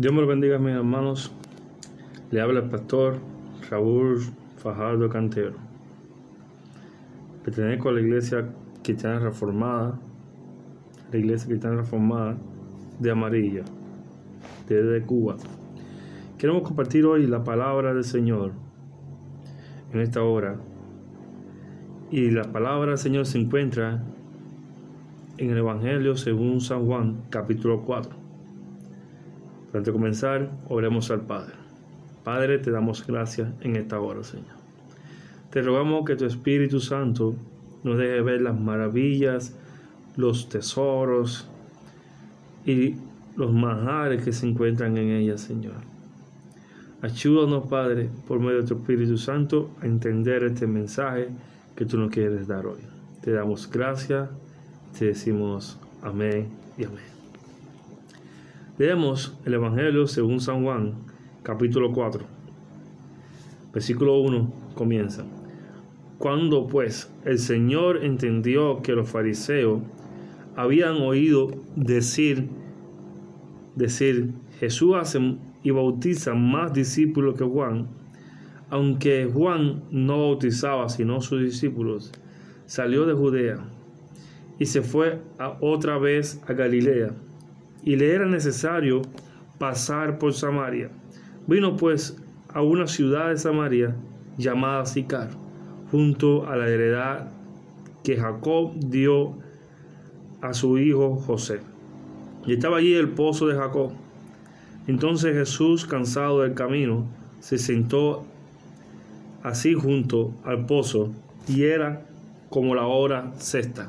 Dios me lo bendiga, mis hermanos. Le habla el pastor Raúl Fajardo Cantero. Pertenezco a la iglesia cristiana reformada, la iglesia cristiana reformada de Amarilla, desde Cuba. Queremos compartir hoy la palabra del Señor en esta hora. Y la palabra del Señor se encuentra en el Evangelio según San Juan, capítulo 4. Antes de comenzar, oremos al Padre. Padre, te damos gracias en esta hora, Señor. Te rogamos que tu Espíritu Santo nos deje ver las maravillas, los tesoros y los manjares que se encuentran en ella, Señor. Ayúdanos, Padre, por medio de tu Espíritu Santo, a entender este mensaje que tú nos quieres dar hoy. Te damos gracias, te decimos amén y amén. Leemos el Evangelio según San Juan, capítulo 4, versículo 1 comienza. Cuando pues el Señor entendió que los fariseos habían oído decir, decir, Jesús hace y bautiza más discípulos que Juan, aunque Juan no bautizaba sino sus discípulos, salió de Judea y se fue a otra vez a Galilea y le era necesario pasar por Samaria. Vino pues a una ciudad de Samaria llamada Sicar, junto a la heredad que Jacob dio a su hijo José. Y estaba allí el pozo de Jacob. Entonces Jesús, cansado del camino, se sentó así junto al pozo y era como la hora sexta.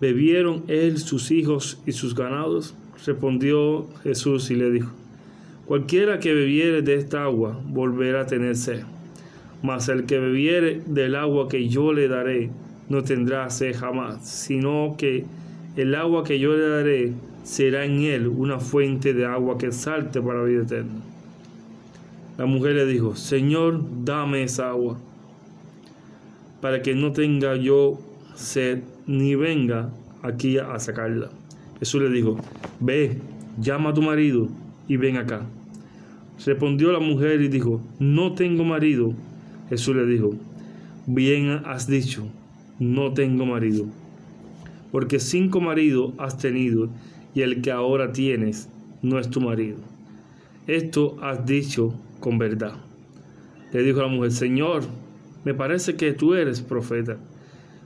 ¿Bebieron él, sus hijos y sus ganados? Respondió Jesús y le dijo, Cualquiera que bebiere de esta agua volverá a tener sed, mas el que bebiere del agua que yo le daré no tendrá sed jamás, sino que el agua que yo le daré será en él una fuente de agua que salte para la vida eterna. La mujer le dijo, Señor, dame esa agua, para que no tenga yo sed ni venga aquí a sacarla. Jesús le dijo, ve, llama a tu marido y ven acá. Respondió la mujer y dijo, no tengo marido. Jesús le dijo, bien has dicho, no tengo marido. Porque cinco maridos has tenido y el que ahora tienes no es tu marido. Esto has dicho con verdad. Le dijo la mujer, Señor, me parece que tú eres profeta.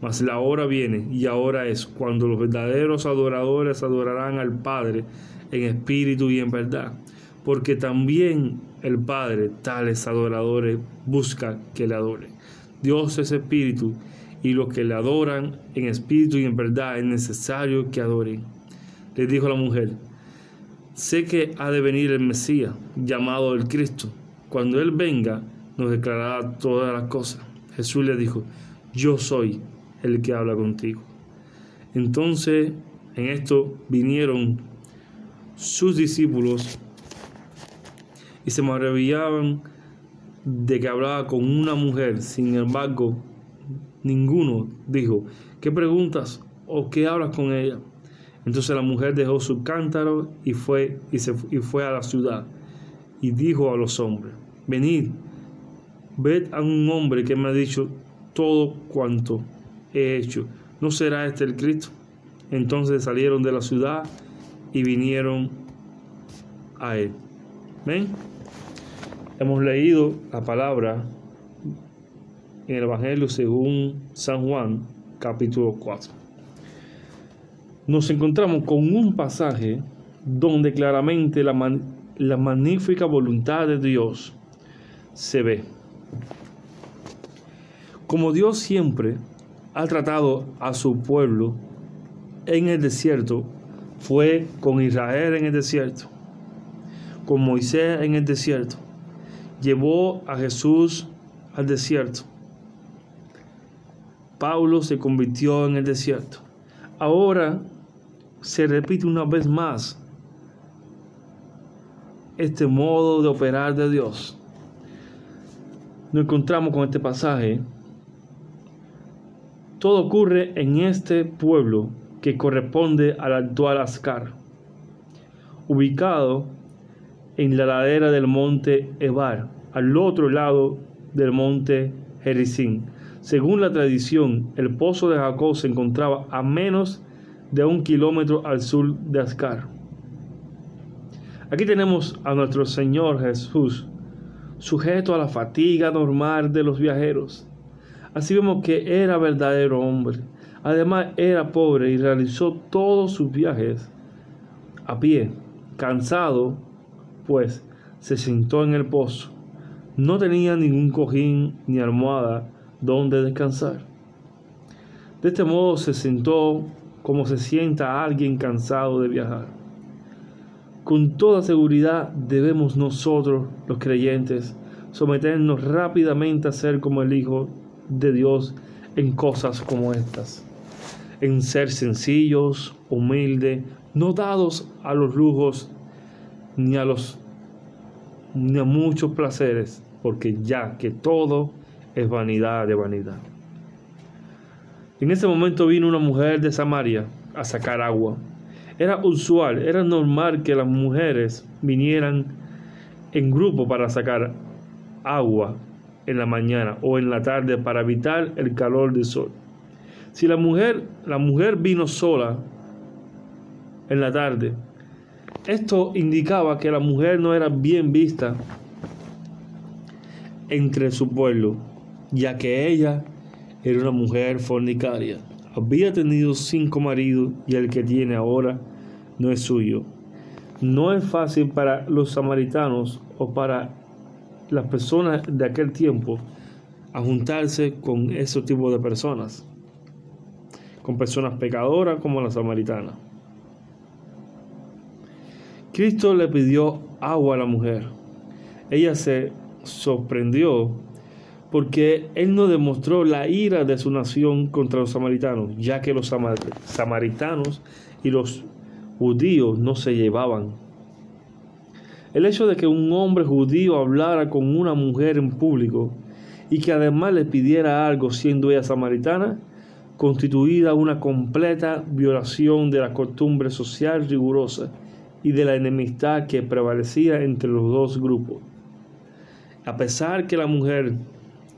Mas la hora viene y ahora es cuando los verdaderos adoradores adorarán al Padre en espíritu y en verdad. Porque también el Padre, tales adoradores, busca que le adoren. Dios es espíritu y los que le adoran en espíritu y en verdad es necesario que adoren. Le dijo la mujer, sé que ha de venir el Mesías, llamado el Cristo. Cuando Él venga, nos declarará todas las cosas. Jesús le dijo, yo soy el que habla contigo. Entonces, en esto vinieron sus discípulos y se maravillaban de que hablaba con una mujer. Sin embargo, ninguno dijo, ¿qué preguntas o qué hablas con ella? Entonces la mujer dejó su cántaro y fue, y, se, y fue a la ciudad y dijo a los hombres, venid, ved a un hombre que me ha dicho todo cuanto he hecho. ¿No será este el Cristo? Entonces salieron de la ciudad y vinieron a él. ¿Ven? Hemos leído la palabra en el Evangelio según San Juan, capítulo 4. Nos encontramos con un pasaje donde claramente la, la magnífica voluntad de Dios se ve. Como Dios siempre ha tratado a su pueblo en el desierto, fue con Israel en el desierto, con Moisés en el desierto, llevó a Jesús al desierto. Pablo se convirtió en el desierto. Ahora se repite una vez más este modo de operar de Dios. Nos encontramos con este pasaje. Todo ocurre en este pueblo que corresponde al actual Ascar, ubicado en la ladera del monte Ebar, al otro lado del monte Jericín. Según la tradición, el pozo de Jacob se encontraba a menos de un kilómetro al sur de Ascar. Aquí tenemos a nuestro Señor Jesús, sujeto a la fatiga normal de los viajeros. Así vemos que era verdadero hombre. Además era pobre y realizó todos sus viajes a pie, cansado pues se sentó en el pozo. No tenía ningún cojín ni almohada donde descansar. De este modo se sentó como se sienta alguien cansado de viajar. Con toda seguridad debemos nosotros, los creyentes, someternos rápidamente a ser como el Hijo de Dios en cosas como estas. En ser sencillos, humildes, no dados a los lujos ni a los ni a muchos placeres, porque ya que todo es vanidad de vanidad. En ese momento vino una mujer de Samaria a sacar agua. Era usual, era normal que las mujeres vinieran en grupo para sacar agua en la mañana o en la tarde para evitar el calor del sol. Si la mujer, la mujer vino sola en la tarde, esto indicaba que la mujer no era bien vista entre su pueblo, ya que ella era una mujer fornicaria. Había tenido cinco maridos y el que tiene ahora no es suyo. No es fácil para los samaritanos o para las personas de aquel tiempo a juntarse con ese tipo de personas, con personas pecadoras como la samaritana. Cristo le pidió agua a la mujer. Ella se sorprendió porque él no demostró la ira de su nación contra los samaritanos, ya que los samaritanos y los judíos no se llevaban. El hecho de que un hombre judío hablara con una mujer en público y que además le pidiera algo siendo ella samaritana, constituía una completa violación de la costumbre social rigurosa y de la enemistad que prevalecía entre los dos grupos. A pesar que la mujer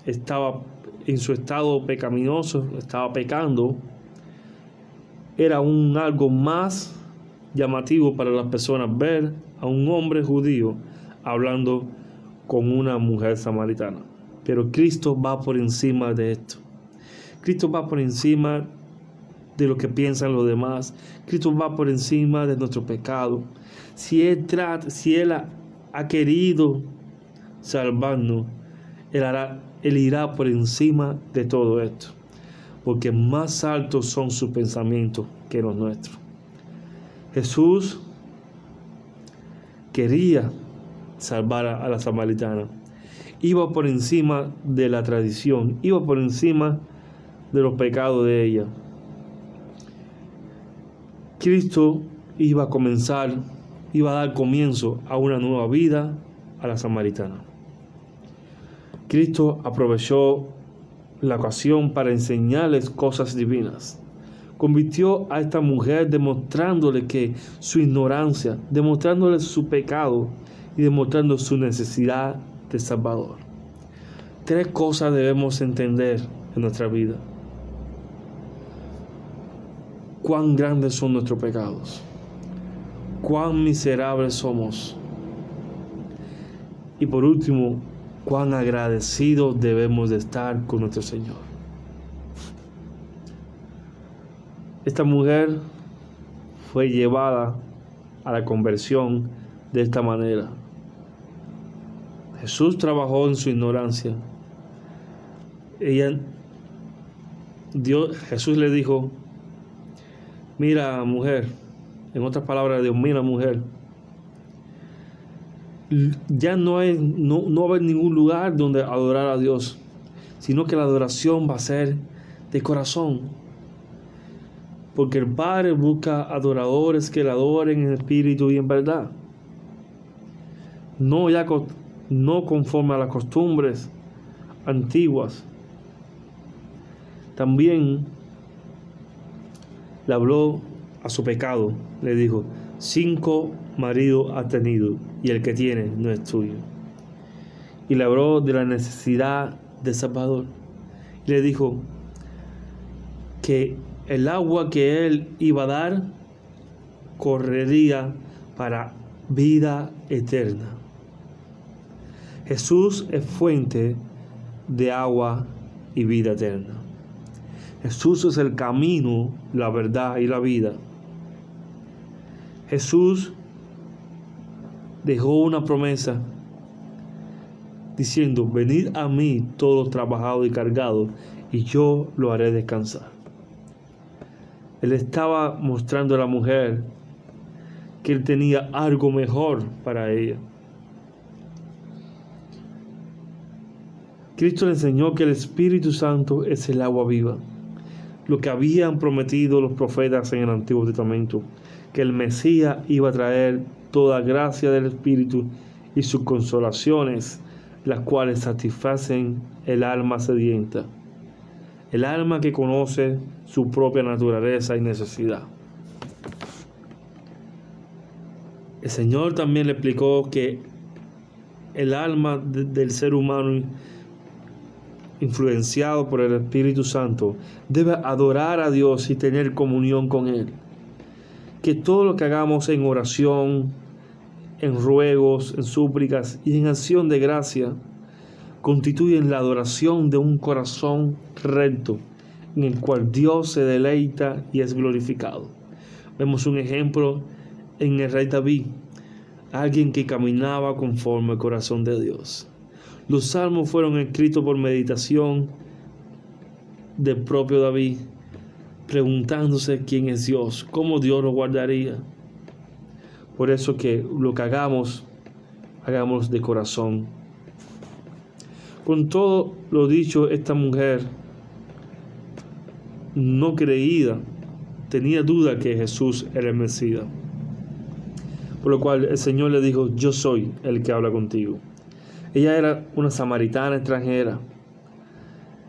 estaba en su estado pecaminoso, estaba pecando, era un algo más llamativo para las personas ver a un hombre judío hablando con una mujer samaritana. Pero Cristo va por encima de esto. Cristo va por encima de lo que piensan los demás. Cristo va por encima de nuestro pecado. Si Él, trata, si él ha, querido salvarnos, él, hará, él irá por encima de todo esto. Porque más altos son sus pensamientos que los nuestros. Jesús quería salvar a la samaritana. Iba por encima de la tradición, iba por encima de los pecados de ella. Cristo iba a comenzar, iba a dar comienzo a una nueva vida a la samaritana. Cristo aprovechó la ocasión para enseñarles cosas divinas. Convirtió a esta mujer demostrándole que su ignorancia, demostrándole su pecado y demostrando su necesidad de Salvador. Tres cosas debemos entender en nuestra vida. Cuán grandes son nuestros pecados. Cuán miserables somos. Y por último, cuán agradecidos debemos de estar con nuestro Señor. Esta mujer fue llevada a la conversión de esta manera. Jesús trabajó en su ignorancia. Ella, Dios, Jesús le dijo, mira mujer, en otras palabras, Dios, mira mujer, ya no, hay, no, no va a haber ningún lugar donde adorar a Dios, sino que la adoración va a ser de corazón. Porque el Padre busca adoradores que le adoren en espíritu y en verdad. No, ya, no conforme a las costumbres antiguas. También le habló a su pecado. Le dijo, cinco maridos ha tenido y el que tiene no es tuyo. Y le habló de la necesidad de Salvador. Y le dijo que el agua que él iba a dar correría para vida eterna. Jesús es fuente de agua y vida eterna. Jesús es el camino, la verdad y la vida. Jesús dejó una promesa diciendo, venid a mí todos trabajados y cargados, y yo lo haré descansar. Él estaba mostrando a la mujer que él tenía algo mejor para ella. Cristo le enseñó que el Espíritu Santo es el agua viva, lo que habían prometido los profetas en el Antiguo Testamento, que el Mesías iba a traer toda gracia del Espíritu y sus consolaciones, las cuales satisfacen el alma sedienta, el alma que conoce su propia naturaleza y necesidad. El Señor también le explicó que el alma del ser humano influenciado por el Espíritu Santo debe adorar a Dios y tener comunión con Él. Que todo lo que hagamos en oración, en ruegos, en súplicas y en acción de gracia, constituyen la adoración de un corazón recto en el cual Dios se deleita y es glorificado. Vemos un ejemplo en el rey David, alguien que caminaba conforme al corazón de Dios. Los salmos fueron escritos por meditación del propio David, preguntándose quién es Dios, cómo Dios lo guardaría. Por eso que lo que hagamos, hagamos de corazón. Con todo lo dicho, esta mujer no creída tenía duda que Jesús era el Mesías. Por lo cual el Señor le dijo, yo soy el que habla contigo. Ella era una samaritana extranjera.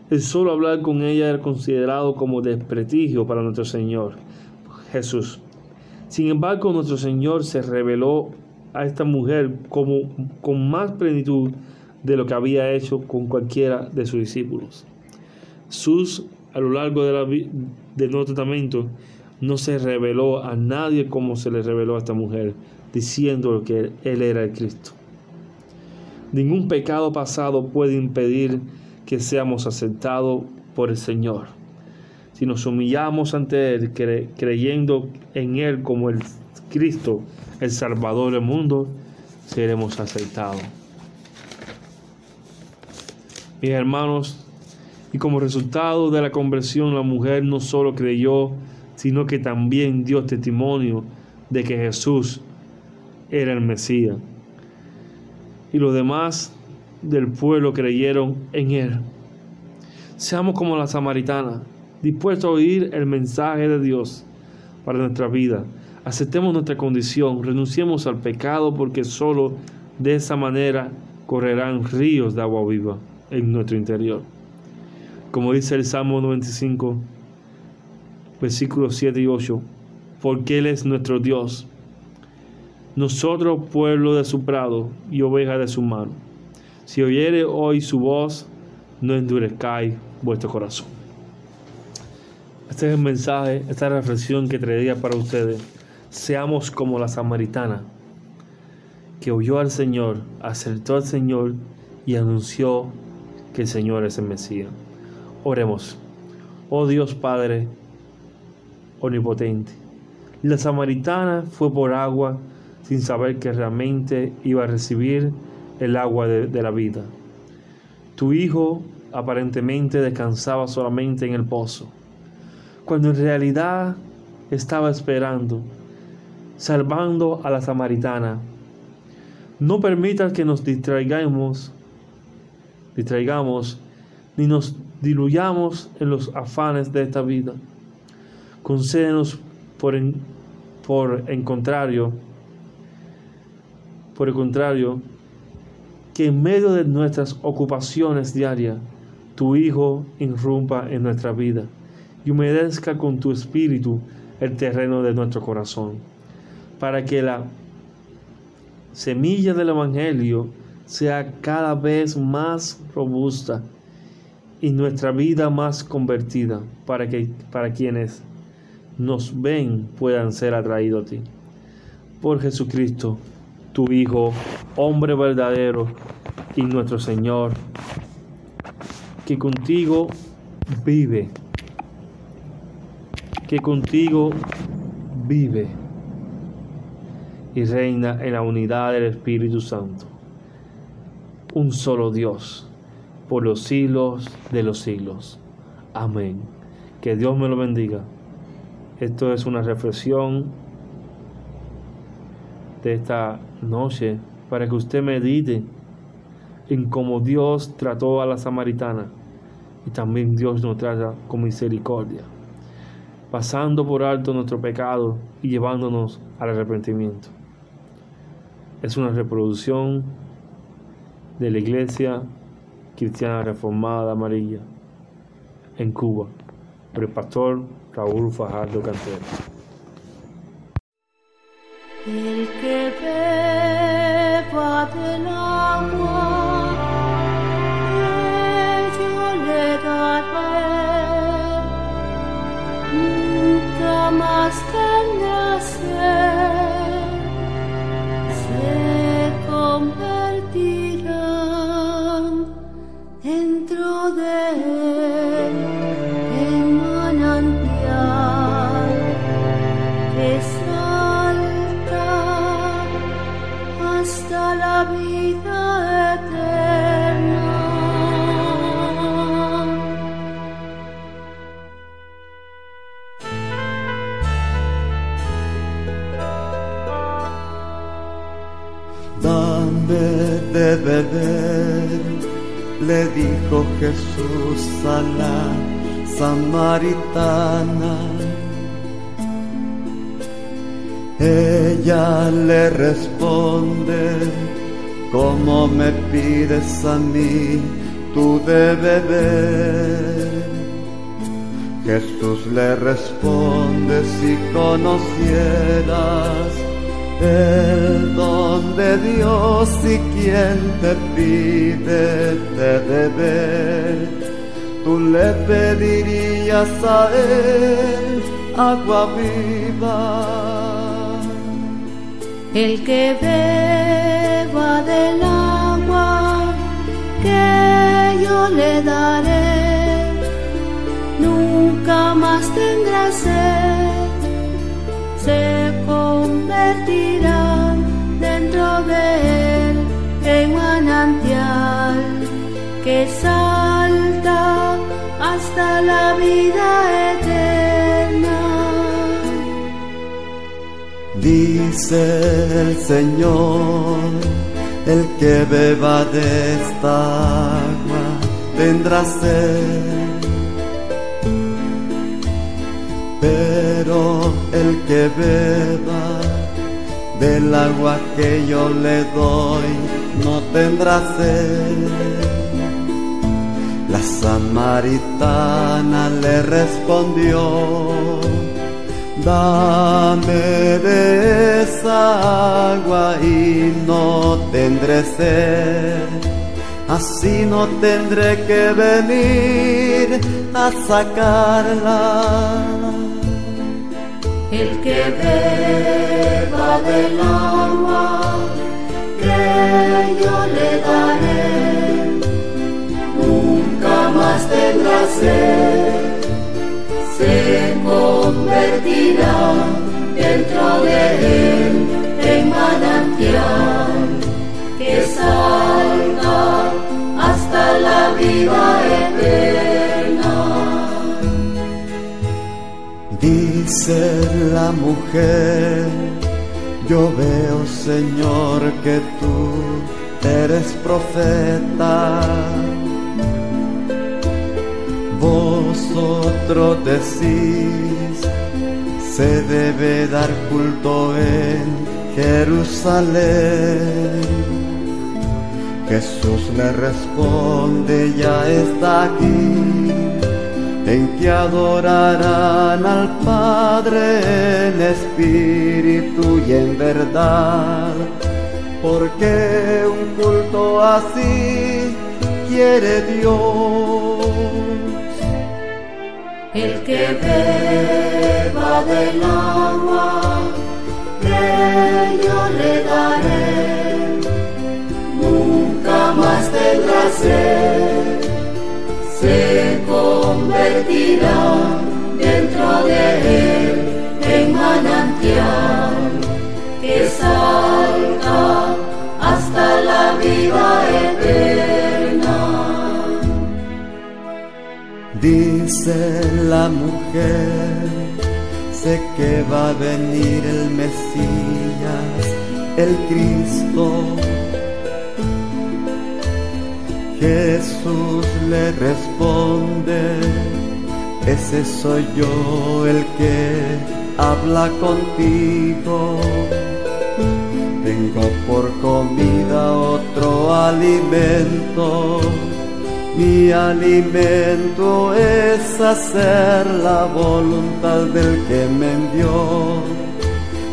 El solo hablar con ella era considerado como desprestigio para nuestro Señor Jesús. Sin embargo, nuestro Señor se reveló a esta mujer como, con más plenitud de lo que había hecho con cualquiera de sus discípulos. Jesús, a lo largo de la, del Nuevo Testamento, no se reveló a nadie como se le reveló a esta mujer, diciendo que Él era el Cristo. Ningún pecado pasado puede impedir que seamos aceptados por el Señor si nos humillamos ante Él creyendo en Él como el Cristo, el Salvador del mundo, seremos aceptados. Mis hermanos, y como resultado de la conversión, la mujer no solo creyó, sino que también dio testimonio de que Jesús era el Mesías. Y los demás del pueblo creyeron en Él. Seamos como la samaritana, dispuesto a oír el mensaje de Dios para nuestra vida. Aceptemos nuestra condición, renunciemos al pecado porque solo de esa manera correrán ríos de agua viva. En nuestro interior. Como dice el Salmo 95, versículos 7 y 8, porque Él es nuestro Dios, nosotros pueblo de su prado y oveja de su mano. Si oyere hoy su voz, no endurezcáis vuestro corazón. Este es el mensaje, esta reflexión que traería para ustedes. Seamos como la samaritana, que oyó al Señor, acertó al Señor y anunció que el Señor es el Mesías. Oremos. Oh Dios Padre omnipotente. La samaritana fue por agua sin saber que realmente iba a recibir el agua de, de la vida. Tu hijo aparentemente descansaba solamente en el pozo, cuando en realidad estaba esperando, salvando a la samaritana. No permitas que nos distraigamos, distraigamos, ni nos diluyamos en los afanes de esta vida. Concédenos por en, por en contrario, por el contrario, que en medio de nuestras ocupaciones diarias, tu Hijo irrumpa en nuestra vida y humedezca con tu espíritu el terreno de nuestro corazón, para que la semilla del Evangelio sea cada vez más robusta y nuestra vida más convertida, para que para quienes nos ven puedan ser atraídos a ti. Por Jesucristo, tu Hijo, hombre verdadero y nuestro Señor, que contigo vive, que contigo vive y reina en la unidad del Espíritu Santo, un solo Dios, por los siglos de los siglos. Amén. Que Dios me lo bendiga. Esto es una reflexión de esta noche para que usted medite en cómo Dios trató a la samaritana y también Dios nos trata con misericordia, pasando por alto nuestro pecado y llevándonos al arrepentimiento. Es una reproducción de la Iglesia Cristiana Reformada Amarilla en Cuba. Por el pastor Raúl Fajardo Cantero. El que beba del agua yo le daré, nunca más tendrá sed, Jesús a la samaritana. Ella le responde, ¿cómo me pides a mí tú de beber? Jesús le responde, si conocieras el don de Dios y quien te pide de beber, tú le pedirías a él agua viva. El que beba del agua que yo le daré, nunca más tendrá sed, se la vida eterna. Dice el Señor, el que beba de esta agua tendrá sed. Pero el que beba del agua que yo le doy no tendrá sed. La samaritana le respondió, dame de esa agua y no tendré sed, así no tendré que venir a sacarla. El que beba del agua dentro de él en manantial que salga hasta la vida eterna. Dice la mujer, yo veo Señor que tú eres profeta vosotros decís, se debe dar culto en Jerusalén. Jesús le responde, ya está aquí, en que adorarán al Padre en espíritu y en verdad, porque un culto así quiere Dios el que beba del agua que yo le daré, nunca más tendrá sed, se convertirá dentro de él en manantial que salga hasta la vida eterna. Dice la mujer, sé que va a venir el Mesías, el Cristo. Jesús le responde, ese soy yo el que habla contigo. Tengo por comida otro alimento mi alimento es hacer la voluntad del que me envió.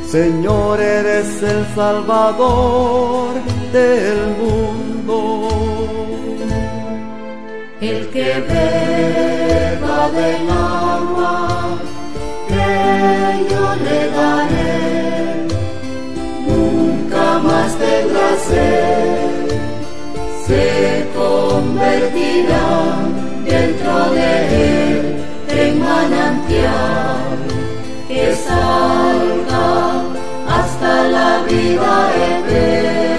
Señor, eres el Salvador del mundo. El que beba del agua que yo le daré, nunca más tendrá sed dentro de él en manantial que salga hasta la vida